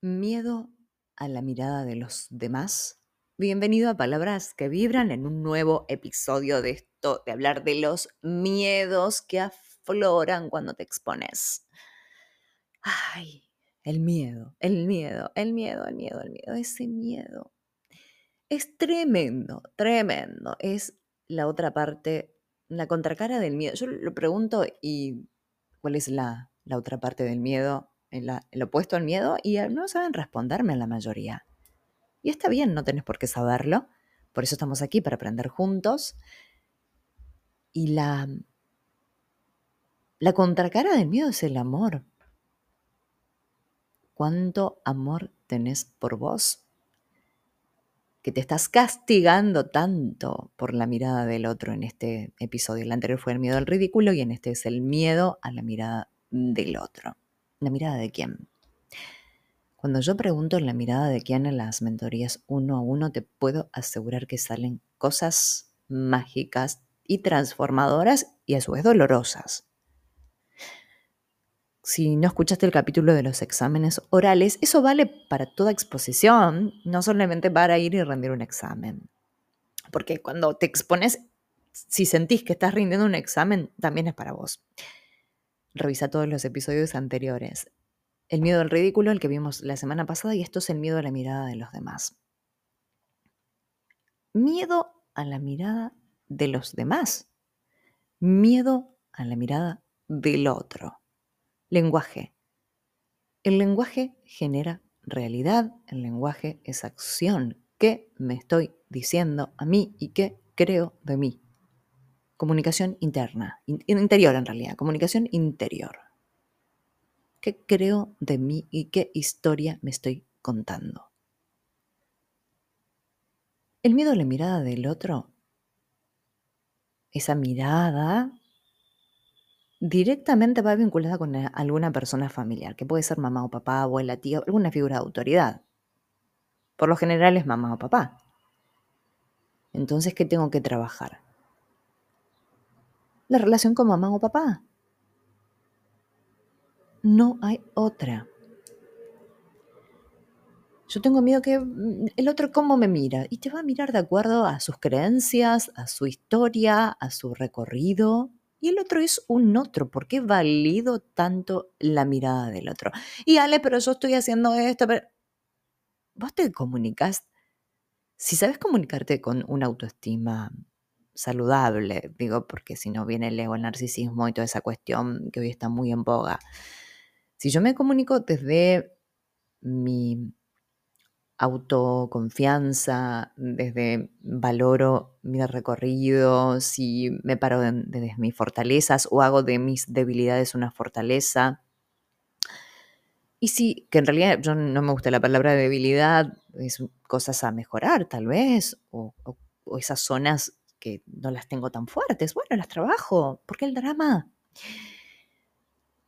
Miedo a la mirada de los demás. Bienvenido a Palabras que Vibran en un nuevo episodio de esto, de hablar de los miedos que afloran cuando te expones. Ay, el miedo, el miedo, el miedo, el miedo, el miedo, ese miedo. Es tremendo, tremendo. Es la otra parte, la contracara del miedo. Yo lo pregunto y ¿cuál es la, la otra parte del miedo? El, opuesto al miedo y no saben responderme la mayoría. Y está bien, no tenés por qué saberlo. Por eso estamos aquí, para aprender juntos. Y la, la contracara del miedo es el amor. ¿Cuánto amor tenés por vos? Que te estás castigando tanto por la mirada del otro en este episodio. El anterior fue el miedo al ridículo y en este es el miedo a la mirada del otro. ¿La mirada de quién? Cuando yo pregunto en la mirada de quién en las mentorías uno a uno, te puedo asegurar que salen cosas mágicas y transformadoras y a su vez dolorosas. Si no escuchaste el capítulo de los exámenes orales, eso vale para toda exposición, no solamente para ir y rendir un examen. Porque cuando te expones, si sentís que estás rindiendo un examen, también es para vos. Revisa todos los episodios anteriores. El miedo al ridículo, el que vimos la semana pasada, y esto es el miedo a la mirada de los demás. Miedo a la mirada de los demás. Miedo a la mirada del otro. Lenguaje. El lenguaje genera realidad, el lenguaje es acción. ¿Qué me estoy diciendo a mí y qué creo de mí? Comunicación interna, interior en realidad, comunicación interior. ¿Qué creo de mí y qué historia me estoy contando? El miedo a la mirada del otro, esa mirada directamente va vinculada con alguna persona familiar, que puede ser mamá o papá, abuela, tía, alguna figura de autoridad. Por lo general es mamá o papá. Entonces, ¿qué tengo que trabajar? La relación con mamá o papá. No hay otra. Yo tengo miedo que mm, el otro cómo me mira y te va a mirar de acuerdo a sus creencias, a su historia, a su recorrido. Y el otro es un otro. ¿Por qué valido tanto la mirada del otro? Y Ale, pero yo estoy haciendo esto. Pero... Vos te comunicas. Si sabes comunicarte con una autoestima saludable, digo, porque si no viene el ego, el narcisismo y toda esa cuestión que hoy está muy en boga. Si yo me comunico desde mi autoconfianza, desde valoro mi recorrido, si me paro desde mis fortalezas o hago de mis debilidades una fortaleza. Y sí, que en realidad yo no me gusta la palabra debilidad, es cosas a mejorar tal vez, o esas zonas no las tengo tan fuertes. Bueno, las trabajo. ¿Por qué el drama?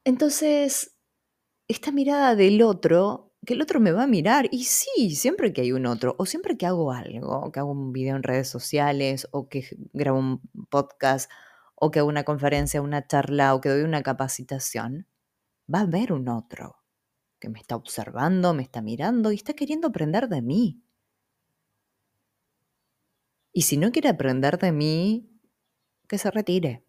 Entonces, esta mirada del otro, que el otro me va a mirar, y sí, siempre que hay un otro, o siempre que hago algo, que hago un video en redes sociales, o que grabo un podcast, o que hago una conferencia, una charla, o que doy una capacitación, va a haber un otro que me está observando, me está mirando y está queriendo aprender de mí. Y si no quiere aprender de mí, que se retire.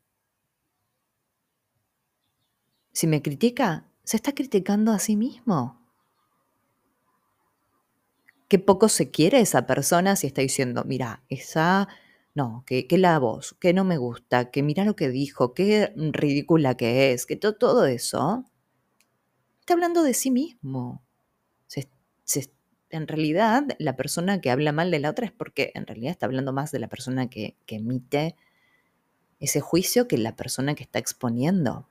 Si me critica, se está criticando a sí mismo. Qué poco se quiere esa persona si está diciendo, mira, esa, no, que, la voz, que no me gusta, que mira lo que dijo, qué ridícula que es, que todo eso. Está hablando de sí mismo. Se, en realidad la persona que habla mal de la otra es porque en realidad está hablando más de la persona que, emite ese juicio que la persona que está exponiendo.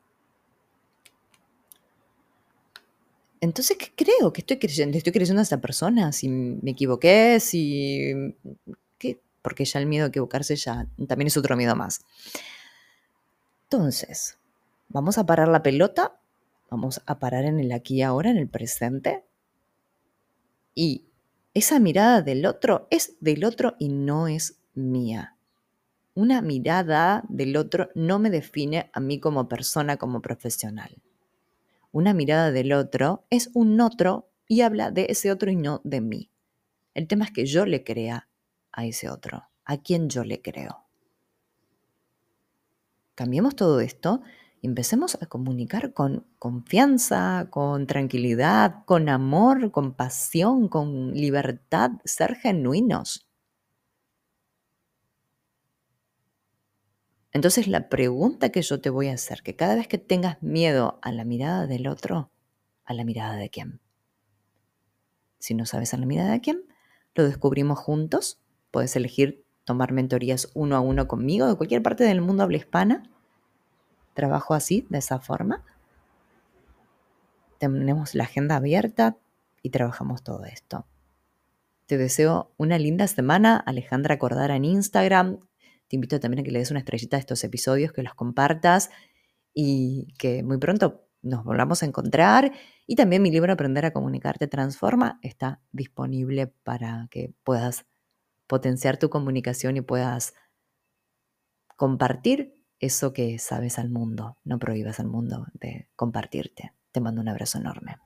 Entonces, ¿qué creo? ¿Qué estoy creyendo? ¿Estoy creyendo a esa persona? Si me equivoqué, si... ¿Qué? Porque ya el miedo a equivocarse ya también es otro miedo más. Entonces, vamos a parar la pelota, vamos a parar en el aquí y ahora, en el presente, y esa mirada del otro es del otro y no es mía. Una mirada del otro no me define a mí como persona, como profesional. Una mirada del otro es un otro y habla de ese otro y no de mí. El tema es que yo le crea a ese otro, a quien yo le creo. Cambiemos todo esto empecemos a comunicar con confianza, con tranquilidad, con amor, con pasión, con libertad, ser genuinos. Entonces la pregunta que yo te voy a hacer, que cada vez que tengas miedo a la mirada del otro, a la mirada de quién. Si no sabes a la mirada de quién, lo descubrimos juntos. Puedes elegir tomar mentorías uno a uno conmigo de cualquier parte del mundo habla hispana. Trabajo así, de esa forma. Tenemos la agenda abierta y trabajamos todo esto. Te deseo una linda semana, Alejandra Cordara en Instagram, te invito también a que le des una estrellita a estos episodios, que los compartas y que muy pronto nos volvamos a encontrar. Y también mi libro Aprender a Comunicarte Transforma está disponible para que puedas potenciar tu comunicación y puedas compartir eso que sabes al mundo. No prohíbas al mundo de compartirte. Te mando un abrazo enorme.